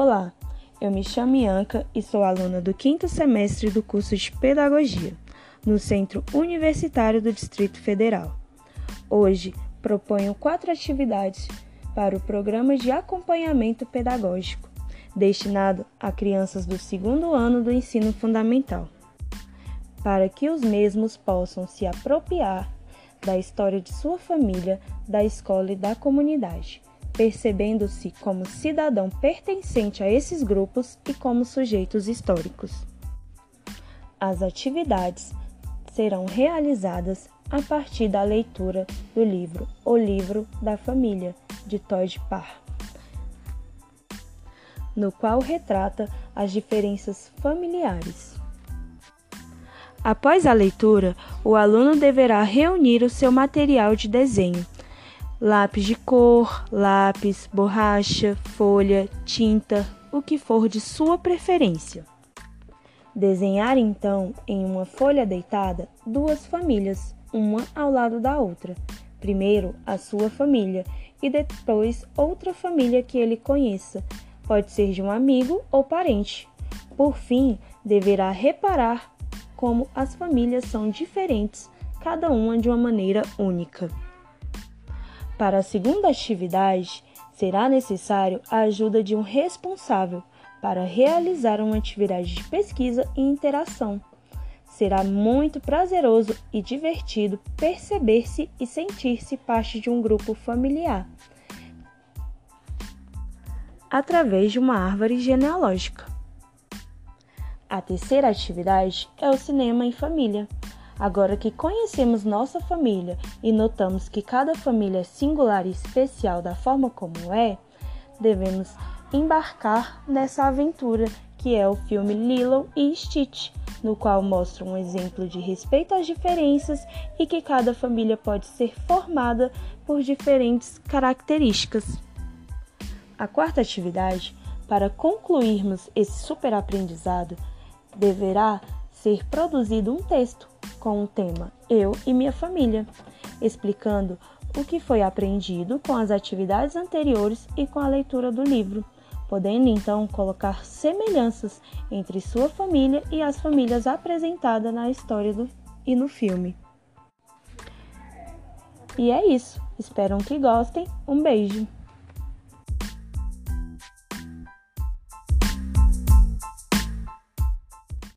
Olá, eu me chamo Ianca e sou aluna do quinto semestre do curso de Pedagogia, no Centro Universitário do Distrito Federal. Hoje proponho quatro atividades para o programa de acompanhamento pedagógico, destinado a crianças do segundo ano do ensino fundamental, para que os mesmos possam se apropriar da história de sua família, da escola e da comunidade percebendo-se como cidadão pertencente a esses grupos e como sujeitos históricos. As atividades serão realizadas a partir da leitura do livro O Livro da Família, de Todd Parr, no qual retrata as diferenças familiares. Após a leitura, o aluno deverá reunir o seu material de desenho lápis de cor, lápis, borracha, folha, tinta, o que for de sua preferência. Desenhar então em uma folha deitada duas famílias, uma ao lado da outra. Primeiro a sua família e depois outra família que ele conheça, pode ser de um amigo ou parente. Por fim, deverá reparar como as famílias são diferentes, cada uma de uma maneira única. Para a segunda atividade, será necessário a ajuda de um responsável para realizar uma atividade de pesquisa e interação. Será muito prazeroso e divertido perceber-se e sentir-se parte de um grupo familiar através de uma árvore genealógica. A terceira atividade é o cinema em família. Agora que conhecemos nossa família e notamos que cada família é singular e especial da forma como é, devemos embarcar nessa aventura que é o filme Lilo e Stitch, no qual mostra um exemplo de respeito às diferenças e que cada família pode ser formada por diferentes características. A quarta atividade, para concluirmos esse super aprendizado, deverá ser produzido um texto com o tema Eu e minha família, explicando o que foi aprendido com as atividades anteriores e com a leitura do livro, podendo então colocar semelhanças entre sua família e as famílias apresentadas na história do, e no filme. E é isso. Espero que gostem. Um beijo!